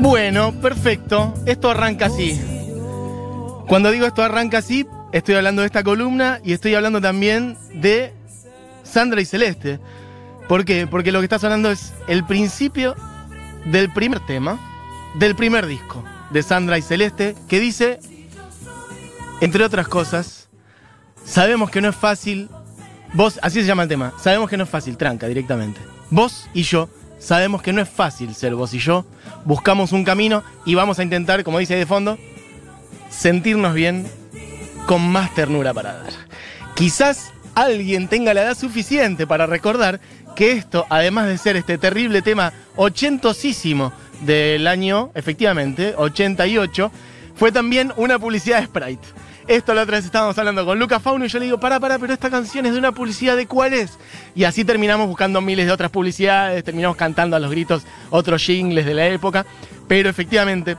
Bueno, perfecto. Esto arranca así. Cuando digo esto arranca así, estoy hablando de esta columna y estoy hablando también de Sandra y Celeste. ¿Por qué? Porque lo que está sonando es el principio del primer tema, del primer disco de Sandra y Celeste, que dice, entre otras cosas, sabemos que no es fácil, vos, así se llama el tema, sabemos que no es fácil, tranca directamente. Vos y yo sabemos que no es fácil ser vos y yo, buscamos un camino y vamos a intentar, como dice ahí de fondo, sentirnos bien con más ternura para dar. Quizás alguien tenga la edad suficiente para recordar que esto, además de ser este terrible tema ochentosísimo del año, efectivamente, 88, fue también una publicidad de Sprite. Esto la otra vez estábamos hablando con Lucas Fauno y yo le digo, para, para, pero esta canción es de una publicidad de cuál es. Y así terminamos buscando miles de otras publicidades, terminamos cantando a los gritos otros jingles de la época. Pero efectivamente,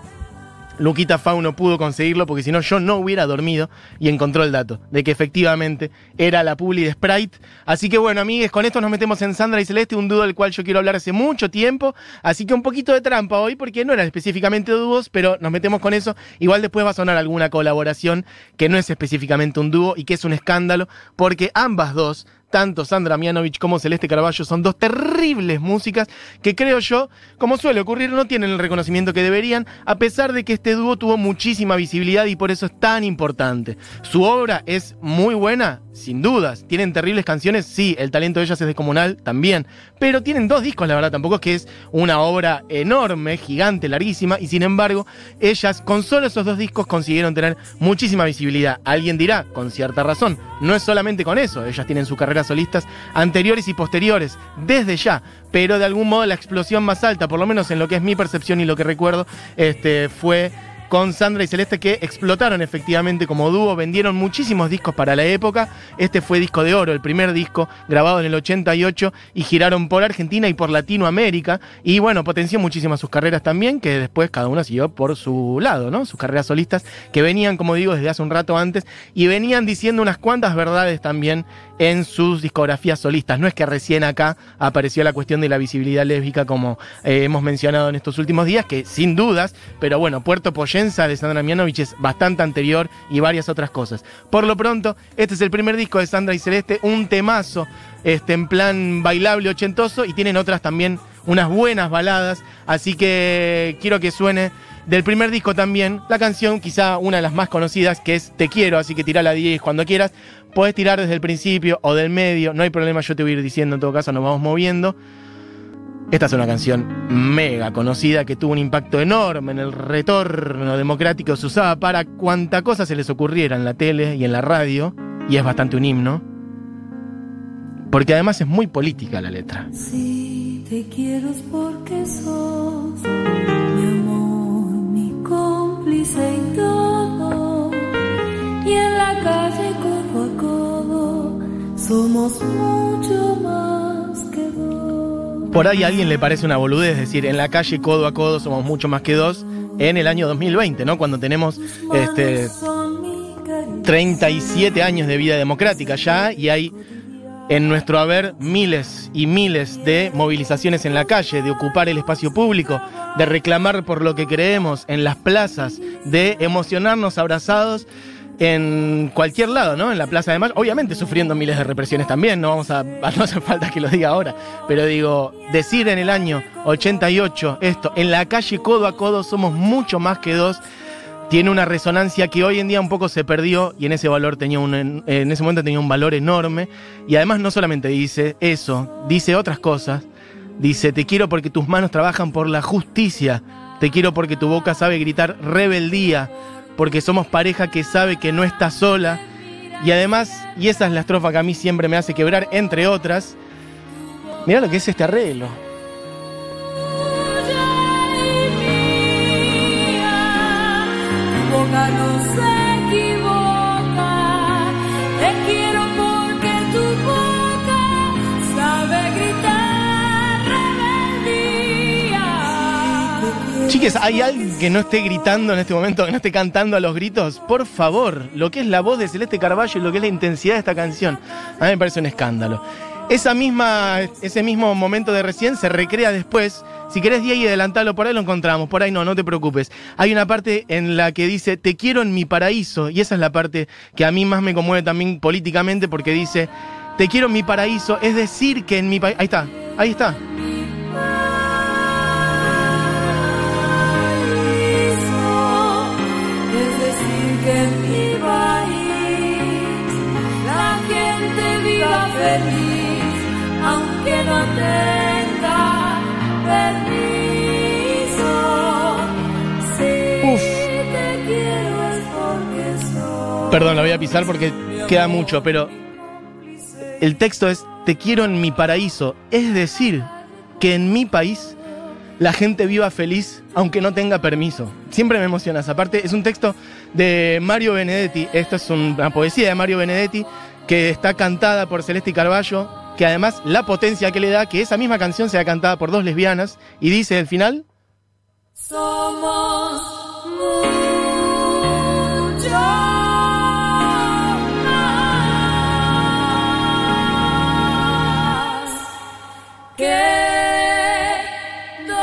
Luquita Fauno pudo conseguirlo porque si no yo no hubiera dormido y encontró el dato de que efectivamente era la publi de Sprite. Así que bueno, amigues, con esto nos metemos en Sandra y Celeste, un dúo del cual yo quiero hablar hace mucho tiempo. Así que un poquito de trampa hoy porque no eran específicamente dúos, pero nos metemos con eso. Igual después va a sonar alguna colaboración que no es específicamente un dúo y que es un escándalo porque ambas dos tanto Sandra Mianovich como Celeste Carballo son dos terribles músicas que creo yo, como suele ocurrir, no tienen el reconocimiento que deberían, a pesar de que este dúo tuvo muchísima visibilidad y por eso es tan importante. Su obra es muy buena, sin dudas. Tienen terribles canciones, sí, el talento de ellas es descomunal también. Pero tienen dos discos, la verdad, tampoco es que es una obra enorme, gigante, larguísima. Y sin embargo, ellas con solo esos dos discos consiguieron tener muchísima visibilidad. Alguien dirá, con cierta razón, no es solamente con eso. Ellas tienen sus solistas anteriores y posteriores, desde ya. Pero de algún modo la explosión más alta, por lo menos en lo que es mi percepción y lo que recuerdo, este, fue con Sandra y Celeste que explotaron efectivamente como dúo, vendieron muchísimos discos para la época. Este fue disco de oro, el primer disco grabado en el 88 y giraron por Argentina y por Latinoamérica y bueno, potenció muchísimo sus carreras también, que después cada uno siguió por su lado, ¿no? Sus carreras solistas que venían, como digo, desde hace un rato antes y venían diciendo unas cuantas verdades también en sus discografías solistas. No es que recién acá apareció la cuestión de la visibilidad lésbica como eh, hemos mencionado en estos últimos días, que sin dudas, pero bueno, Puerto De Sandra Mianovich es bastante anterior y varias otras cosas. Por lo pronto, este es el primer disco de Sandra y Celeste, un temazo este, en plan bailable ochentoso y tienen otras también, unas buenas baladas, así que quiero que suene del primer disco también, la canción quizá una de las más conocidas que es Te quiero, así que tira la 10 cuando quieras. Podés tirar desde el principio o del medio, no hay problema, yo te voy a ir diciendo en todo caso, nos vamos moviendo. Esta es una canción mega conocida que tuvo un impacto enorme en el retorno democrático. Se usaba para cuanta cosa se les ocurriera en la tele y en la radio, y es bastante un himno. Porque además es muy política la letra. Si te quiero porque sos mi amor, mi cómplice y todo. Y en la calle codo a codo somos mucho más. Por ahí a alguien le parece una boludez decir, en la calle codo a codo somos mucho más que dos en el año 2020, ¿no? Cuando tenemos este, Son mi cariño. 37 años de vida democrática ya y hay en nuestro haber miles y miles de movilizaciones en la calle, de ocupar el espacio público, de reclamar por lo que creemos en las plazas, de emocionarnos abrazados en cualquier lado, ¿no? En la Plaza de Mayo, obviamente sufriendo miles de represiones también, no vamos a no hace falta que lo diga ahora, pero digo, decir en el año 88 esto, en la calle codo a codo somos mucho más que dos tiene una resonancia que hoy en día un poco se perdió y en ese valor tenía un, en, en ese momento tenía un valor enorme y además no solamente dice eso, dice otras cosas. Dice, te quiero porque tus manos trabajan por la justicia, te quiero porque tu boca sabe gritar rebeldía, porque somos pareja que sabe que no está sola. Y además, y esa es la estrofa que a mí siempre me hace quebrar, entre otras, mira lo que es este arreglo. Chiques, ¿hay alguien que no esté gritando en este momento, que no esté cantando a los gritos? Por favor, lo que es la voz de Celeste Carballo y lo que es la intensidad de esta canción, a mí me parece un escándalo. Esa misma, ese mismo momento de recién se recrea después. Si querés, y adelantarlo, por ahí lo encontramos. Por ahí no, no te preocupes. Hay una parte en la que dice, te quiero en mi paraíso. Y esa es la parte que a mí más me conmueve también políticamente porque dice, te quiero en mi paraíso. Es decir, que en mi país... Ahí está, ahí está. Feliz, aunque no tenga permiso. Si Uf. te quiero es porque soy. Perdón, lo voy a pisar porque queda mucho, pero el texto es, te quiero en mi paraíso. Es decir, que en mi país la gente viva feliz aunque no tenga permiso. Siempre me emociona esa parte. Es un texto de Mario Benedetti. Esto es una poesía de Mario Benedetti que está cantada por Celeste Carballo, que además la potencia que le da que esa misma canción sea cantada por dos lesbianas y dice al final, Somos mucho más que dos.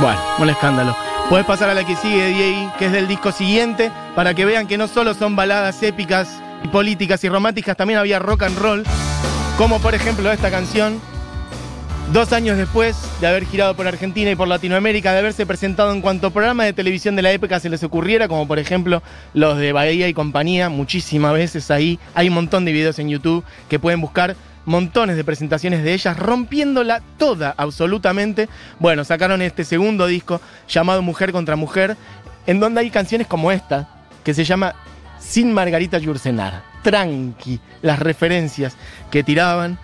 Bueno, un escándalo. Puedes pasar a la que sigue, Diego, que es del disco siguiente, para que vean que no solo son baladas épicas y políticas y románticas, también había rock and roll, como por ejemplo esta canción. Dos años después de haber girado por Argentina y por Latinoamérica, de haberse presentado en cuanto programa de televisión de la época se les ocurriera, como por ejemplo los de Bahía y compañía, muchísimas veces ahí. Hay un montón de videos en YouTube que pueden buscar montones de presentaciones de ellas, rompiéndola toda, absolutamente. Bueno, sacaron este segundo disco llamado Mujer contra Mujer, en donde hay canciones como esta, que se llama Sin Margarita Yurcenar. Tranqui, las referencias que tiraban.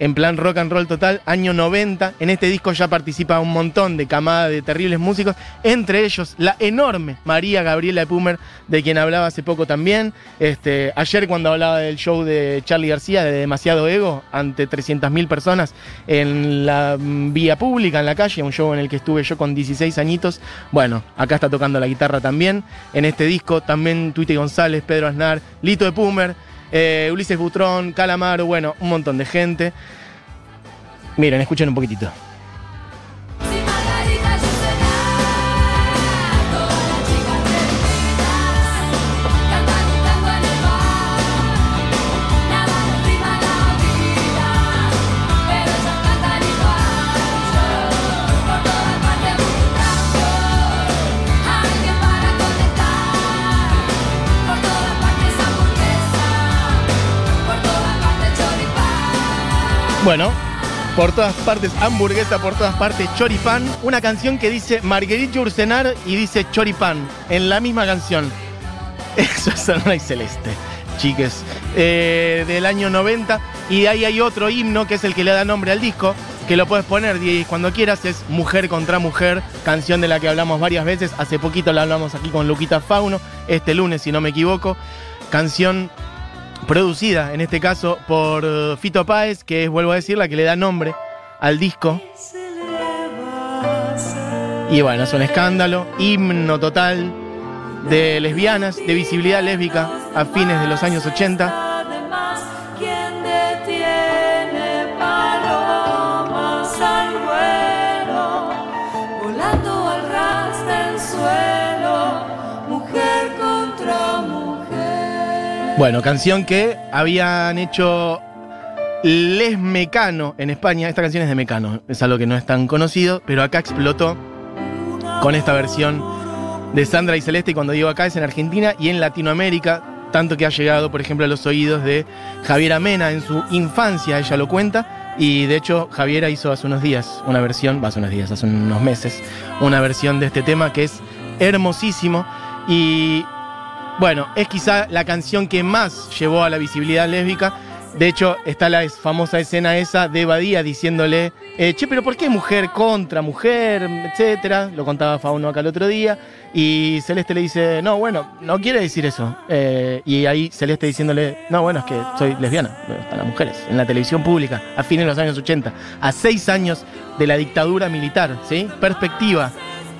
En plan rock and roll total, año 90. En este disco ya participa un montón de camada de terribles músicos, entre ellos la enorme María Gabriela Pumer, de quien hablaba hace poco también. Este, ayer cuando hablaba del show de Charlie García, de Demasiado Ego, ante 300.000 personas en la mm, vía pública, en la calle, un show en el que estuve yo con 16 añitos. Bueno, acá está tocando la guitarra también. En este disco también Tuite González, Pedro Aznar, Lito de Pumer, eh, Ulises Butrón, Calamaro, bueno, un montón de gente. Miren, escuchen un poquitito. Bueno, por todas partes hamburguesa, por todas partes choripán. Una canción que dice Marguerite Ursenar y dice choripán en la misma canción. Eso es y Celeste, chiques. Eh, del año 90. Y ahí hay otro himno que es el que le da nombre al disco. Que lo puedes poner Diego, cuando quieras. Es Mujer contra Mujer, canción de la que hablamos varias veces. Hace poquito la hablamos aquí con Luquita Fauno. Este lunes, si no me equivoco. Canción producida en este caso por eh, Fito Páez, que es, vuelvo a decir, la que le da nombre al disco. Y bueno, es un escándalo, himno total de lesbianas, de visibilidad lésbica a fines de los años 80. Bueno, canción que habían hecho Les Mecano en España. Esta canción es de Mecano, es algo que no es tan conocido, pero acá explotó con esta versión de Sandra y Celeste. Y cuando digo acá es en Argentina y en Latinoamérica, tanto que ha llegado, por ejemplo, a los oídos de Javiera Mena en su infancia, ella lo cuenta. Y de hecho, Javiera hizo hace unos días una versión, hace unos días, hace unos meses, una versión de este tema que es hermosísimo. Y bueno, es quizá la canción que más llevó a la visibilidad lésbica. De hecho, está la famosa escena esa de Badía diciéndole, eh, che, pero ¿por qué mujer contra mujer? etcétera. Lo contaba Fauno acá el otro día. Y Celeste le dice, no, bueno, no quiere decir eso. Eh, y ahí Celeste diciéndole, no, bueno, es que soy lesbiana, eh, para mujeres, en la televisión pública, a fines de los años 80, a seis años de la dictadura militar, ¿sí? Perspectiva.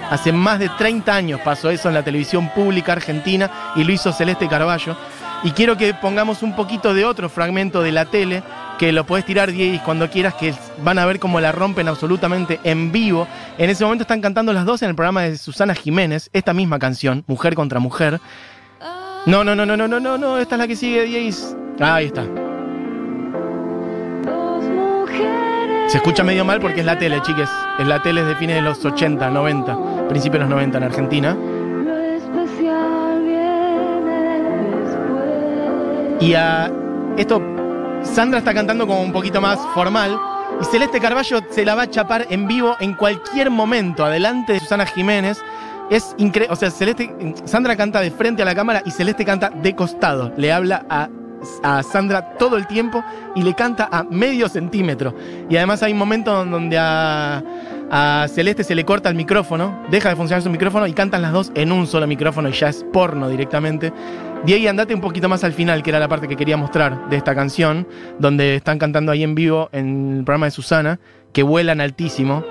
Hace más de 30 años pasó eso en la televisión pública argentina y lo hizo Celeste Carballo. Y quiero que pongamos un poquito de otro fragmento de la tele, que lo puedes tirar, Diego, cuando quieras, que van a ver cómo la rompen absolutamente en vivo. En ese momento están cantando las dos en el programa de Susana Jiménez, esta misma canción, Mujer contra Mujer. No, no, no, no, no, no, no, no, esta es la que sigue, Diego. ahí está. Se escucha medio mal porque es la tele, chiques. Es la tele de fines de los 80, 90, principios de los 90 en Argentina. Y a esto, Sandra está cantando como un poquito más formal. Y Celeste Carballo se la va a chapar en vivo en cualquier momento, adelante de Susana Jiménez. Es increíble, o sea, Celeste, Sandra canta de frente a la cámara y Celeste canta de costado. Le habla a a Sandra todo el tiempo y le canta a medio centímetro. Y además hay un momento donde a, Celeste se le corta el micrófono, deja de funcionar su micrófono y cantan las dos en un solo micrófono y ya es porno directamente. Diego, andate un poquito más al final, que era la parte que quería mostrar de esta canción, donde están cantando ahí en vivo en el programa de Susana, que vuelan altísimo.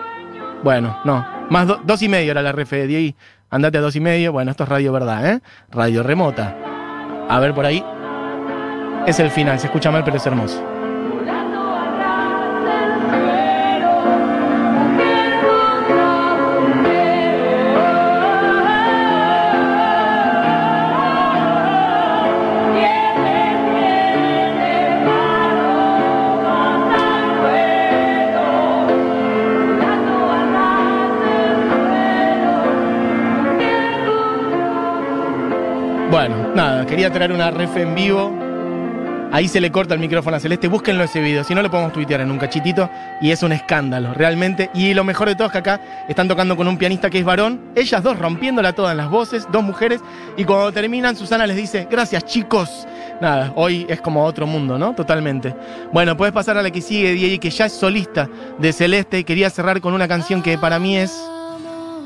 Bueno, no, más dos y medio era la ref de Diego. Andate a dos y medio. Bueno, esto es radio verdad, ¿eh? Radio remota. A ver por ahí. Es el final, se escucha mal, pero es hermoso. Quería traer una ref en vivo Ahí se le corta el micrófono a Celeste. Búsquenlo ese video. Si no, lo podemos tuitear en un cachitito. Y es un escándalo, realmente. Y lo mejor de todo es que acá están tocando con un pianista que es varón. Ellas dos rompiéndola todas en las voces, dos mujeres. Y cuando terminan, Susana les dice: Gracias, chicos. Nada, hoy es como otro mundo, ¿no? Totalmente. Bueno, puedes pasar a la que sigue, Diego, que ya es solista de Celeste. Quería cerrar con una canción que para mí es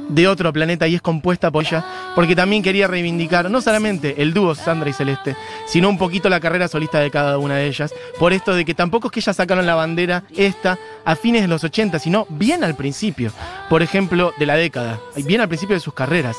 de otro planeta y es compuesta por ella, porque también quería reivindicar no solamente el dúo Sandra y Celeste, sino un poquito la carrera solista de cada una de ellas, por esto de que tampoco es que ellas sacaron la bandera esta a fines de los 80, sino bien al principio, por ejemplo, de la década, bien al principio de sus carreras.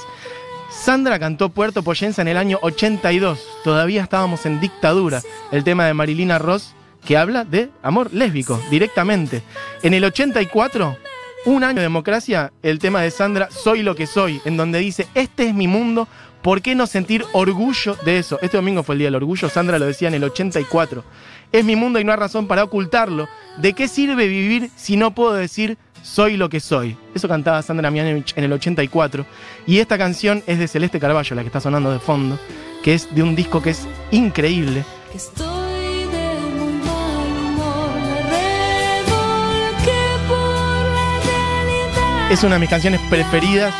Sandra cantó Puerto Poyenza en el año 82, todavía estábamos en dictadura, el tema de Marilina Ross, que habla de amor lésbico, directamente. En el 84 un año de democracia, el tema de Sandra, Soy lo que soy, en donde dice, este es mi mundo, ¿por qué no sentir orgullo de eso? Este domingo fue el Día del Orgullo, Sandra lo decía en el 84. Es mi mundo y no hay razón para ocultarlo. ¿De qué sirve vivir si no puedo decir soy lo que soy? Eso cantaba Sandra Mianovich en el 84. Y esta canción es de Celeste Carballo, la que está sonando de fondo, que es de un disco que es increíble. Es una de mis canciones preferidas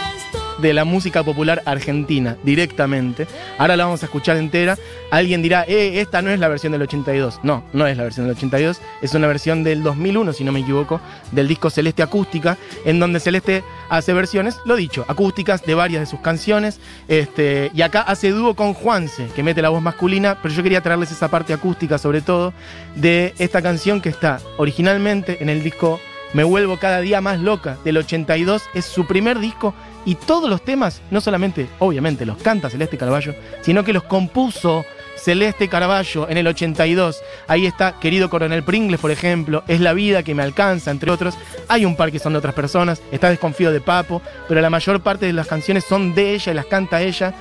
de la música popular argentina, directamente. Ahora la vamos a escuchar entera. Alguien dirá, eh, esta no es la versión del 82. No, no es la versión del 82. Es una versión del 2001, si no me equivoco, del disco Celeste Acústica, en donde Celeste hace versiones, lo dicho, acústicas de varias de sus canciones. Este, y acá hace dúo con Juanse, que mete la voz masculina, pero yo quería traerles esa parte acústica, sobre todo, de esta canción que está originalmente en el disco me vuelvo cada día más loca, del 82, es su primer disco y todos los temas, no solamente, obviamente, los canta Celeste Carballo, sino que los compuso Celeste Carballo en el 82. Ahí está Querido Coronel Pringles, por ejemplo, Es la vida que me alcanza, entre otros. Hay un par que son de otras personas, está Desconfío de Papo, pero la mayor parte de las canciones son de ella y las canta ella.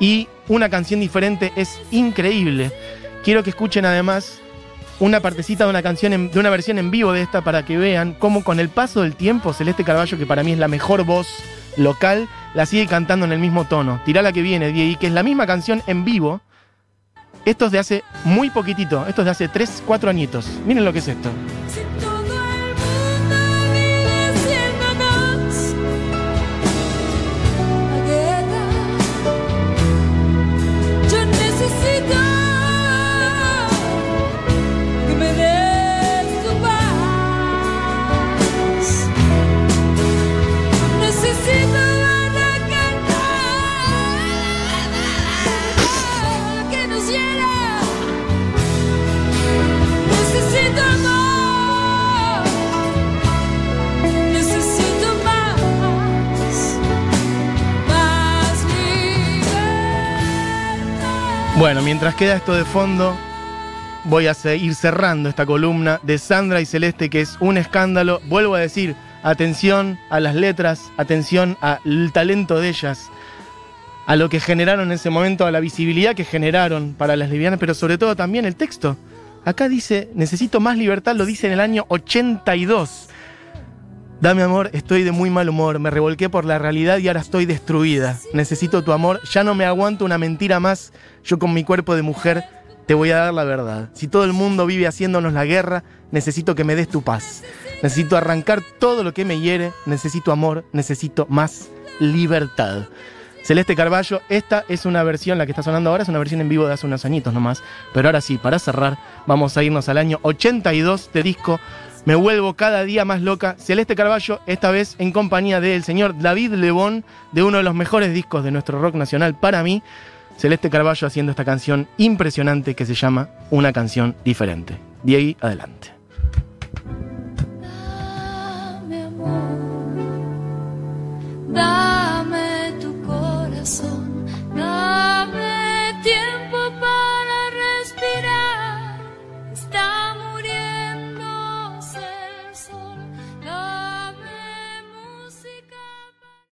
Y una canción diferente es increíble. Quiero que escuchen además una partecita de una canción, de una versión en vivo de esta para que vean cómo con el paso del tiempo Celeste Carballo, que para mí es la mejor voz local, la sigue cantando en el mismo tono. Tirá la que viene, Diego, que es la misma canción en vivo. Esto es de hace muy poquitito, esto es de hace 3, 4 añitos. Miren lo que es esto. Bueno, mientras queda esto de fondo, voy a seguir cerrando esta columna de Sandra y Celeste, que es un escándalo. Vuelvo a decir, atención a las letras, atención al talento de ellas, a lo que generaron en ese momento, a la visibilidad que generaron para las lesbianas, pero sobre todo también el texto. Acá dice, necesito más libertad, lo dice en el año 82. Dame amor, estoy de muy mal humor, me revolqué por la realidad y ahora estoy destruida. Necesito tu amor, ya no me aguanto una mentira más, yo con mi cuerpo de mujer te voy a dar la verdad. Si todo el mundo vive haciéndonos la guerra, necesito que me des tu paz. Necesito arrancar todo lo que me hiere, necesito amor, necesito más libertad. Celeste Carballo, esta es una versión, la que está sonando ahora es una versión en vivo de hace unos añitos nomás. Pero ahora sí, para cerrar, vamos a irnos al año 82 de disco me vuelvo cada día más loca. Celeste Carballo, esta vez en compañía del señor David Lebón, de uno de los mejores discos de nuestro rock nacional para mí. Celeste Carballo haciendo esta canción impresionante que se llama Una canción diferente. De ahí adelante.